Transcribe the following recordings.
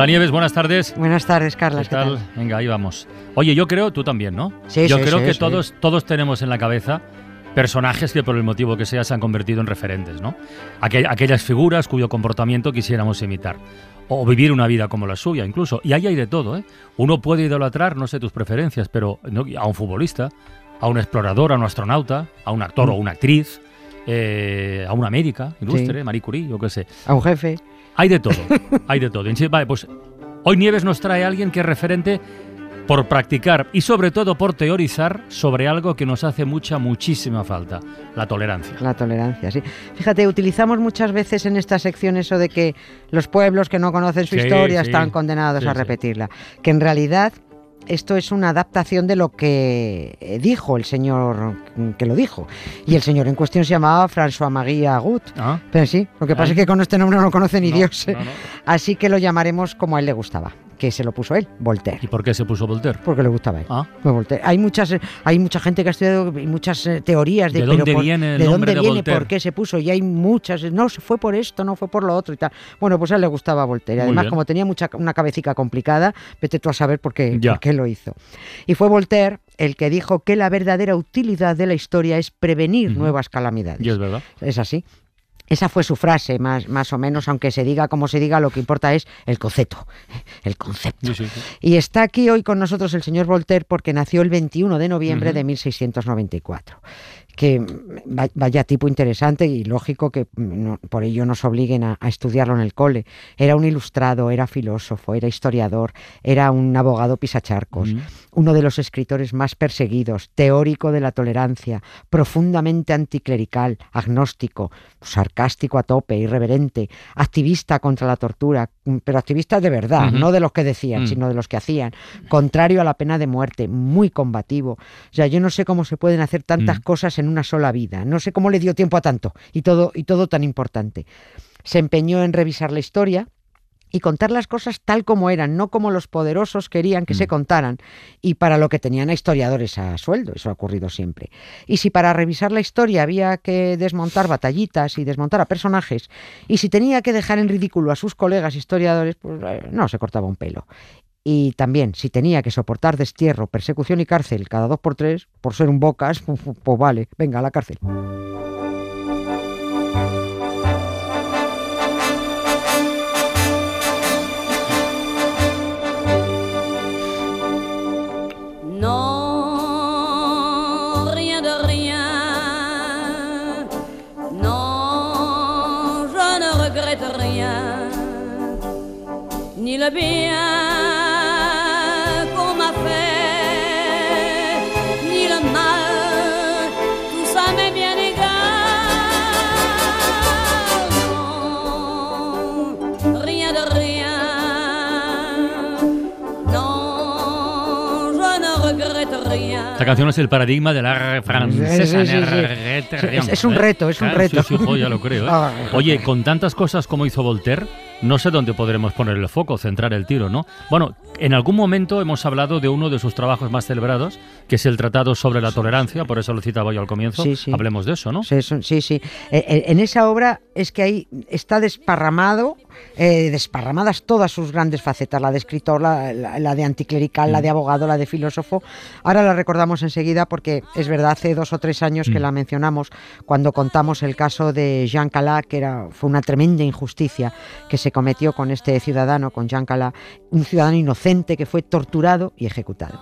Hola Nieves, buenas tardes. Buenas tardes, Carla. ¿Qué tal? Venga, ahí vamos. Oye, yo creo, tú también, ¿no? Sí, Yo sí, creo sí, que sí. todos, todos tenemos en la cabeza personajes que por el motivo que sea se han convertido en referentes, ¿no? Aquell- aquellas figuras cuyo comportamiento quisiéramos imitar. O vivir una vida como la suya, incluso. Y ahí hay de todo, ¿eh? Uno puede idolatrar, no sé tus preferencias, pero ¿no? a un futbolista, a un explorador, a un astronauta, a un actor o una actriz, eh, a una médica ilustre, Sí. Marie Curie, yo qué sé. A un jefe. Hay de todo, hay de todo. Vale, pues hoy Nieves nos trae a alguien que es referente por practicar y sobre todo por teorizar sobre algo que nos hace mucha, muchísima falta, la tolerancia. La tolerancia, sí. Fíjate, utilizamos muchas veces en esta sección eso de que los pueblos que no conocen su Sí, historia sí. están condenados Sí, a repetirla. Que en realidad esto es una adaptación de lo que eh, dijo el señor que lo dijo. Y el señor en cuestión se llamaba François-Marie Agut. ¿Ah? Pero sí, lo que pasa Ay. es que con este nombre no lo conoce ni No, Dios. ¿eh? no, no. Así que lo llamaremos como a él le gustaba, que se lo puso él, Voltaire. ¿Y por qué se puso Voltaire? Porque le gustaba a él. Ah, Pues Voltaire. Hay muchas, hay mucha gente que ha estudiado y muchas eh, teorías de, ¿De dónde viene el de dónde de viene, por qué se puso y hay muchas. No, se fue por esto, no fue por lo otro y tal. Bueno, pues a él le gustaba Voltaire. Además, como tenía mucha una cabecita complicada, vete tú a saber por qué, Ya. por qué lo hizo. Y fue Voltaire el que dijo que la verdadera utilidad de la historia es prevenir nuevas calamidades. y es verdad. Es así. Esa fue su frase, más, más o menos, aunque se diga como se diga, lo que importa es el concepto. El concepto. Sí, sí, sí. Y está aquí hoy con nosotros el señor Voltaire porque nació el 21 de noviembre Ujú. de 1694. Que va- vaya tipo interesante y lógico que mm, no- por ello nos obliguen a, a estudiarlo en el cole. Era un ilustrado, era filósofo, era historiador, era un abogado pisacharcos, uno de los escritores más perseguidos, teórico de la tolerancia, profundamente anticlerical, agnóstico, sarcástico a tope, irreverente, activista contra la tortura, mm, pero activista de verdad, no de los que decían, Mm. sino de los que hacían, contrario a la pena de muerte, muy combativo. O sea, yo no sé cómo se pueden hacer tantas cosas en una sola vida, no sé cómo le dio tiempo a tanto y todo y todo tan importante. Se empeñó en revisar la historia, y contar las cosas tal como eran, no como los poderosos querían que Mm. se contaran y para lo que tenían a historiadores a sueldo, eso ha ocurrido siempre. Y si para revisar la historia había que desmontar batallitas y desmontar a personajes, y si tenía que dejar en ridículo a sus colegas historiadores, pues eh, no se cortaba un pelo. Y también, si tenía que soportar destierro, persecución y cárcel cada dos por tres, por ser un bocas, pues, vale, venga a la cárcel. Esta canción es el paradigma de la francesa. Sí, sí, sí, sí. Nerreterion, Es- es un ¿eh? reto, es un reto. Sí, sí, jo, ya lo creo. Oye, con tantas cosas como hizo Voltaire, no sé dónde podremos poner el foco, centrar el tiro, ¿no? Bueno, en algún momento hemos hablado de uno de sus trabajos más celebrados, que es el Tratado sobre la Tolerancia, por eso lo citaba yo al comienzo. Sí, sí. Hablemos de eso, ¿no? Sí, sí. sí. Eh, eh, en esa obra es que ahí está desparramado, eh, desparramadas todas sus grandes facetas, la de escritor, la, la- la de anticlerical, la de abogado, la de filósofo. Ahora la recordamos enseguida porque es verdad, hace dos o tres años que Mm. la mencionamos cuando contamos el caso de Jean Calas, que era, fue una tremenda injusticia que se cometió con este ciudadano, con Jean Calas, un ciudadano inocente que fue torturado y ejecutado.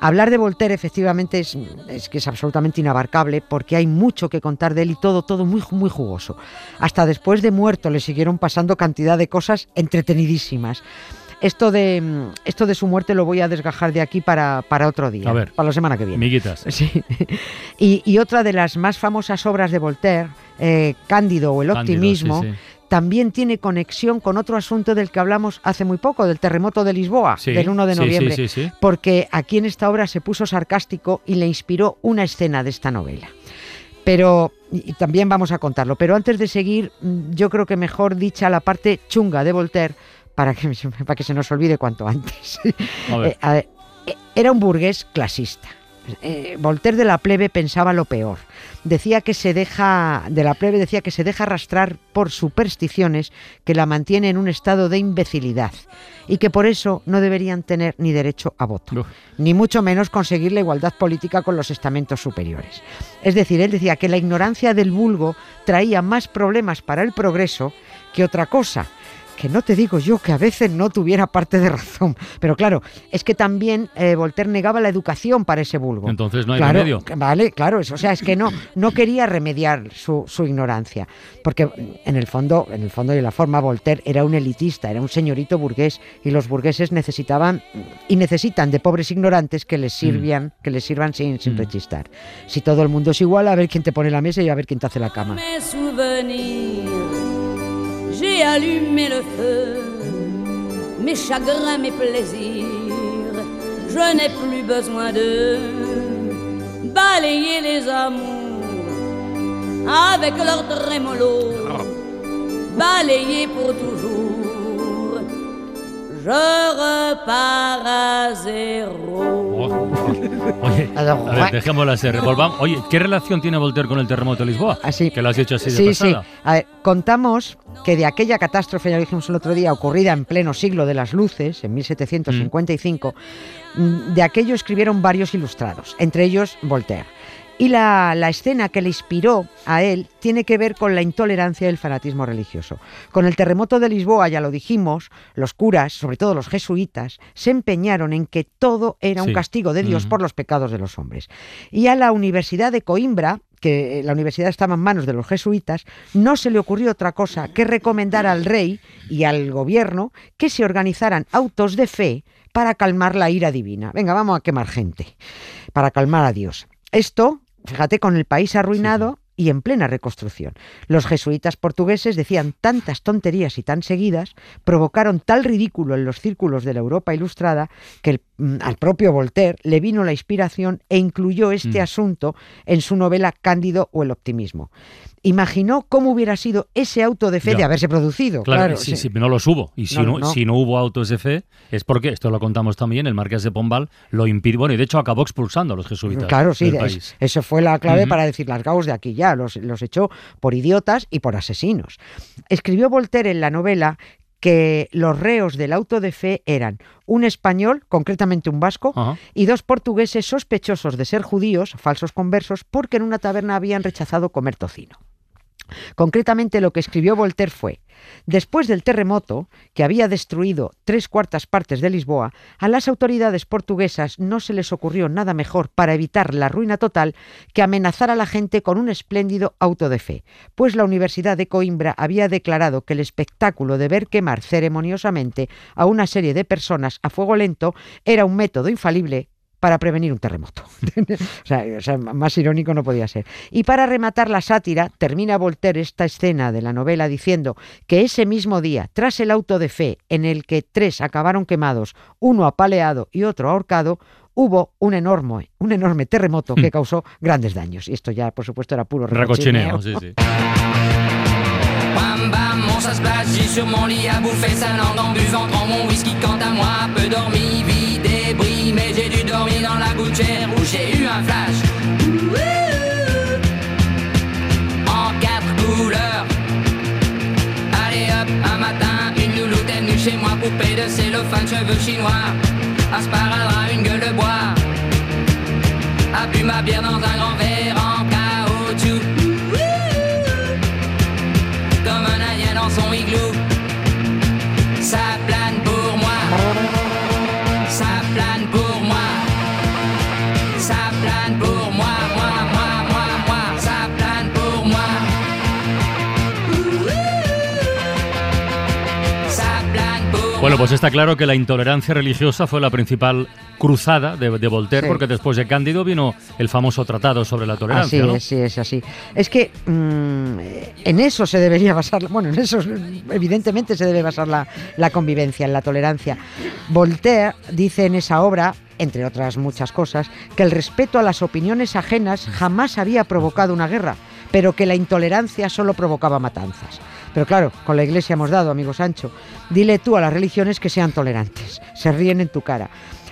Hablar de Voltaire efectivamente es, es que es absolutamente inabarcable porque hay mucho que contar de él y todo, todo muy, muy jugoso. Hasta después de muerto le siguieron pasando cantidad de cosas entretenidísimas. Esto de, mm, esto de su muerte lo voy a desgajar de aquí para, para otro día, A ver. para la semana que viene. Miguitas. Sí. Y, y otra de las más famosas obras de Voltaire, eh, Cándido o El Cándido, optimismo, sí, sí. También tiene conexión con otro asunto del que hablamos hace muy poco, del terremoto de Lisboa, Sí, del 1 de noviembre, sí, sí, sí. porque aquí en esta obra se puso sarcástico y le inspiró una escena de esta novela. Pero, y también vamos a contarlo, pero antes de seguir, mm, yo creo que mejor dicha la parte chunga de Voltaire, para que, para que se nos olvide cuanto antes. A ver. Eh, a ver, eh, era un burgués clasista. Eh, Voltaire de la plebe pensaba lo peor. Decía que se deja de la plebe decía que se deja arrastrar por supersticiones que la mantiene en un estado de imbecilidad y que por eso no deberían tener ni derecho a voto, ni mucho menos conseguir la igualdad política con los estamentos superiores. Es decir, él decía que la ignorancia del vulgo traía más problemas para el progreso que otra cosa que no te digo yo que a veces no tuviera parte de razón, pero claro, es que también eh, Voltaire negaba la educación para ese vulgo. Entonces no hay Claro, remedio. Vale, claro, eso, o sea, es que no, no quería remediar su, su ignorancia, porque en el fondo, en el fondo y en la forma, Voltaire era un elitista, era un señorito burgués, y los burgueses necesitaban y necesitan de pobres ignorantes que les sirvan, que les sirvan sin, sin Mm. rechistar. Si todo el mundo es igual, a ver quién te pone la mesa y a ver quién te hace la cama. J'ai allumé le feu, mes chagrins, mes plaisirs, je n'ai plus besoin de balayer les amours avec leur trémolo, balayer pour toujours. Je repars à zéro. Oye, a ver, dejémosla ser. Volvamos. Oye, ¿qué relación tiene Voltaire con el terremoto de Lisboa? Así. Que lo has dicho así de Sí, sí. A ver, contamos que de aquella catástrofe, ya lo dijimos el otro día, ocurrida en pleno siglo de las luces, en 1755, mm, de aquello escribieron varios ilustrados, entre ellos Voltaire. Y la, la escena que le inspiró a él tiene que ver con la intolerancia y el fanatismo religioso. Con el terremoto de Lisboa, ya lo dijimos, los curas, sobre todo los jesuitas, se empeñaron en que todo era un castigo de Dios por los pecados de los hombres. Y a la Universidad de Coimbra, que la universidad estaba en manos de los jesuitas, no se le ocurrió otra cosa que recomendar al rey y al gobierno que se organizaran autos de fe para calmar la ira divina. Venga, vamos a quemar gente, para calmar a Dios. Esto, fíjate, con el país arruinado y en plena reconstrucción. Los jesuitas portugueses decían tantas tonterías y tan seguidas, provocaron tal ridículo en los círculos de la Europa ilustrada, que el- al propio Voltaire le vino la inspiración e incluyó este Mm. asunto en su novela Cándido o el optimismo. Imaginó cómo hubiera sido ese auto de fe Ya. de haberse producido. Claro, Claro, sí, sí. sí, no los hubo. Y si No, no, no. si no hubo autos de fe, es porque, esto lo contamos también, el Marqués de Pombal lo impidió. Bueno, y de hecho acabó expulsando a los jesuitas. Claro, sí, del es- país. eso fue la clave para decir largaos de aquí ya, los, los echó por idiotas y por asesinos. Escribió Voltaire en la novela que los reos del auto de fe eran un español, concretamente un vasco, Ajá. y dos portugueses sospechosos de ser judíos, falsos conversos, porque en una taberna habían rechazado comer tocino. Concretamente lo que escribió Voltaire fue, después del terremoto, que había destruido tres cuartas partes de Lisboa, a las autoridades portuguesas no se les ocurrió nada mejor para evitar la ruina total que amenazar a la gente con un espléndido auto de fe, pues la Universidad de Coimbra había declarado que el espectáculo de ver quemar ceremoniosamente a una serie de personas a fuego lento era un método infalible para prevenir un terremoto. o, sea, o sea, más irónico no podía ser. Y para rematar la sátira, termina Voltaire esta escena de la novela diciendo que ese mismo día, tras el auto de fe en el que tres acabaron quemados, uno apaleado y otro ahorcado, hubo un enorme, un enorme terremoto que causó grandes daños. Y esto ya, por supuesto, era puro Recochineo, recochineo. sí, sí. Ça se passe, j'ai sur mon lit à bouffer sa langue en mon whisky. Quant à moi, peu dormi, vie débris, mais j'ai dû dormir dans la gouttière où j'ai eu un flash. En quatre couleurs. Allez hop, un matin, une louloute est venue chez moi, poupée de cellophane, cheveux chinois. Un sparadrap, une gueule de bois. A bu ma bière dans un grand verre dans son igloo. Bueno, pues está claro que la intolerancia religiosa fue la principal cruzada de, de Voltaire, Sí. porque después de Cándido vino el famoso tratado sobre la Así tolerancia. ¿no? es, sí, es así. Es que mm, en eso se debería basar, bueno, en eso evidentemente se debe basar la, la convivencia, en la tolerancia. Voltaire dice en esa obra, entre otras muchas cosas, que el respeto a las opiniones ajenas jamás había provocado una guerra, pero que la intolerancia solo provocaba matanzas. Pero claro, con la iglesia hemos dado, amigo Sancho. Dile tú a las religiones que sean tolerantes. Se ríen en tu cara.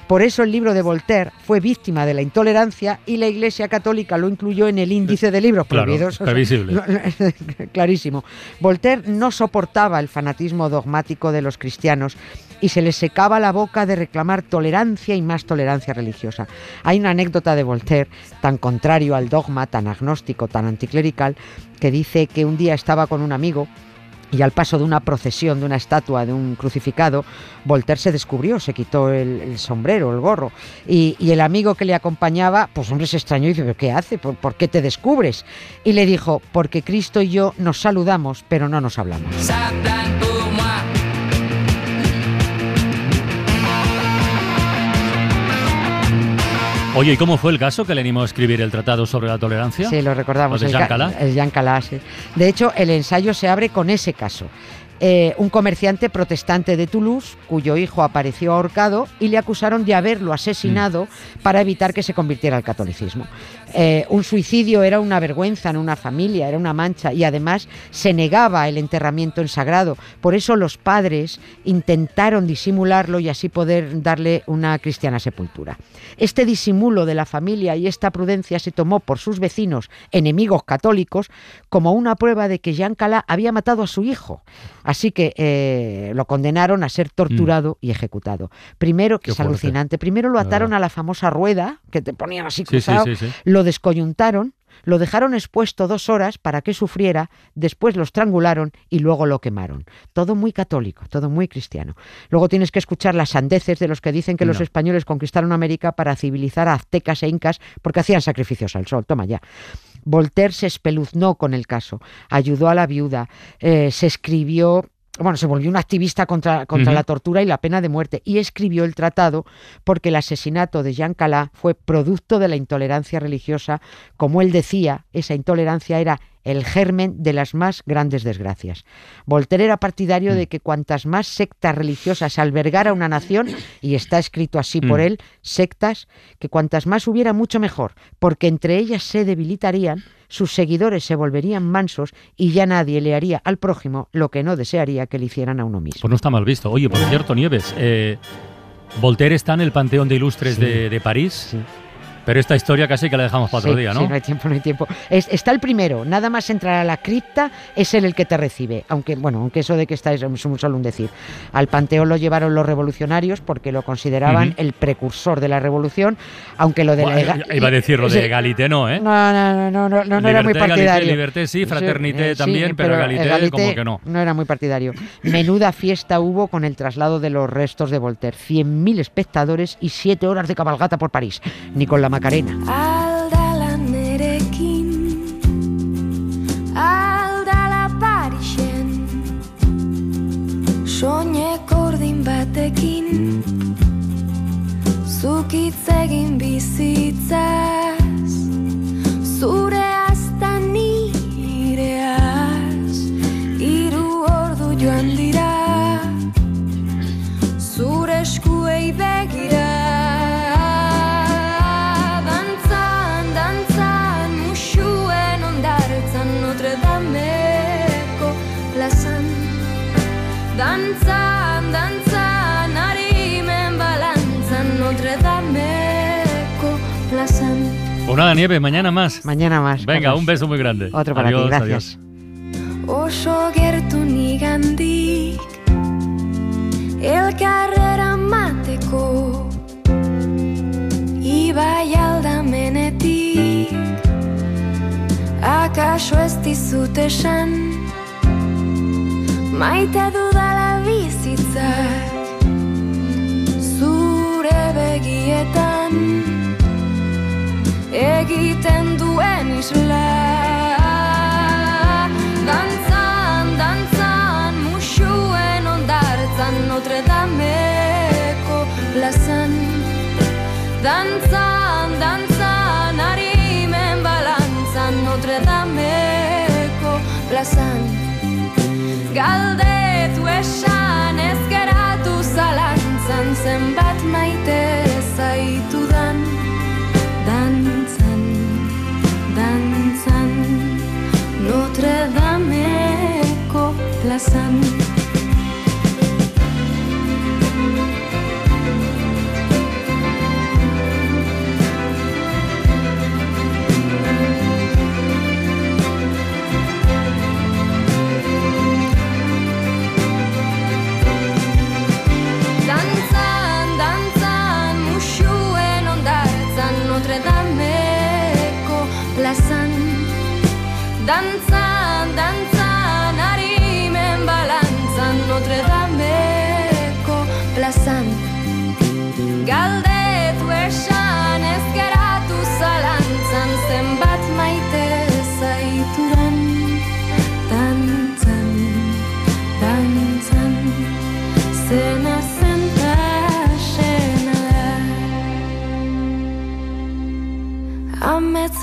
Por eso el libro de Voltaire fue víctima de la intolerancia y la Iglesia Católica lo incluyó en el índice de libros Claro, prohibidos. O sea, previsible. clarísimo. Voltaire no soportaba el fanatismo dogmático de los cristianos y se les secaba la boca de reclamar tolerancia y más tolerancia religiosa. Hay una anécdota de Voltaire tan contrario al dogma, tan agnóstico, tan anticlerical, que dice que un día estaba con un amigo y al paso de una procesión, de una estatua, de un crucificado, Voltaire se descubrió, se quitó el, sombrero, el gorro. Y, el amigo que le acompañaba, pues hombre, se extrañó y dice, ¿pero qué hace? ¿Por, por qué te descubres? Y le dijo, porque Cristo y yo nos saludamos, pero no nos hablamos. Oye, ¿y cómo fue el caso que le animó a escribir el tratado sobre la tolerancia? Sí, lo recordamos. ¿Lo de el Jean ca- Calas? el Jean Calas. De hecho, el ensayo se abre con ese caso. Eh, un comerciante protestante de Toulouse, cuyo hijo apareció ahorcado y le acusaron de haberlo asesinado para evitar que se convirtiera al catolicismo. Eh, un suicidio era una vergüenza en una familia, era una mancha y además se negaba el enterramiento en sagrado. Por eso los padres intentaron disimularlo y así poder darle una cristiana sepultura. Este disimulo de la familia y esta prudencia se tomó por sus vecinos, enemigos católicos, como una prueba de que Jean Calas había matado a su hijo. Así que eh, lo condenaron a ser torturado y ejecutado. Primero, que Qué es fuerte. alucinante, primero lo ataron a la famosa rueda, que te ponían así Sí, sí, cruzado, sí, sí. lo descoyuntaron, lo dejaron expuesto dos horas para que sufriera, después lo estrangularon y luego lo quemaron. Todo muy católico, todo muy cristiano. Luego tienes que escuchar las sandeces de los que dicen que los españoles conquistaron América para civilizar a aztecas e incas porque hacían sacrificios al sol. Toma ya. Voltaire se espeluznó con el caso, ayudó a la viuda, eh, se escribió, bueno, se volvió un activista contra, contra la tortura y la pena de muerte y escribió el tratado porque el asesinato de Jean Calas fue producto de la intolerancia religiosa. Como él decía, esa intolerancia era el germen de las más grandes desgracias. Voltaire era partidario Mm. de que cuantas más sectas religiosas albergara una nación, y está escrito así por Mm. él, sectas, que cuantas más hubiera mucho mejor, porque entre ellas se debilitarían, sus seguidores se volverían mansos y ya nadie le haría al prójimo lo que no desearía que le hicieran a uno mismo. Pues no está mal visto. Oye, por cierto, Nieves, eh, Voltaire está en el Panteón de Ilustres Sí. de, de París, Sí. Pero esta historia casi que la dejamos para otro Sí, día, sí, ¿no? no hay tiempo, no hay tiempo. Es- está el primero, nada más entrar a la cripta es él el que te recibe, aunque bueno, aunque eso de que está es un- solo un decir. Al panteón lo llevaron los revolucionarios porque lo consideraban Ujú. el precursor de la revolución, aunque lo de la Bueno, ega- iba a decir lo de Sí. Egalité, no, ¿eh? No, no, no, no, no, no, no era muy Liberté, partidario. liberté sí, fraternité eh, también, pero egalité como que no. No era muy partidario. Menuda fiesta hubo con el traslado de los restos de Voltaire. 100.000 espectadores y 7 horas de cabalgata por París. Ni con la Macarena. Aldalan nerekin, aldala parixen, soinek ordin batekin, zukitz egin bizitza. Pues nada, Nieves, mañana más. Mañana más. Venga, Carlos. un beso muy grande. Otro para Adiós, ti, gracias. adiós. oso gertu nigandik Elkarrera mateko Ibai aldamenetik Akaso ez dizut esan Maite dudala bizitzak Zure begietan egiten duen isla. Dantzan, dantzan, musuen ondartzan Notre Dameko plazan. Dantzan, dantzan, harimen balantzan Notre Dameko plazan. Galdetu esan ezkeratu zalantzan Zenbat maite zaitu da the sun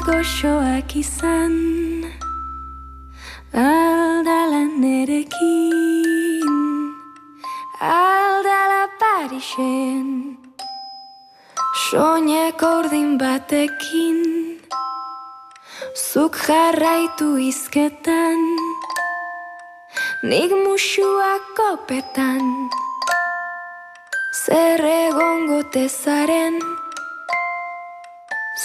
Amets goxoak izan Aldala nerekin Aldala Parisen Soinek ordin batekin Zuk jarraitu izketan Nik musuak kopetan Zer egongo tezaren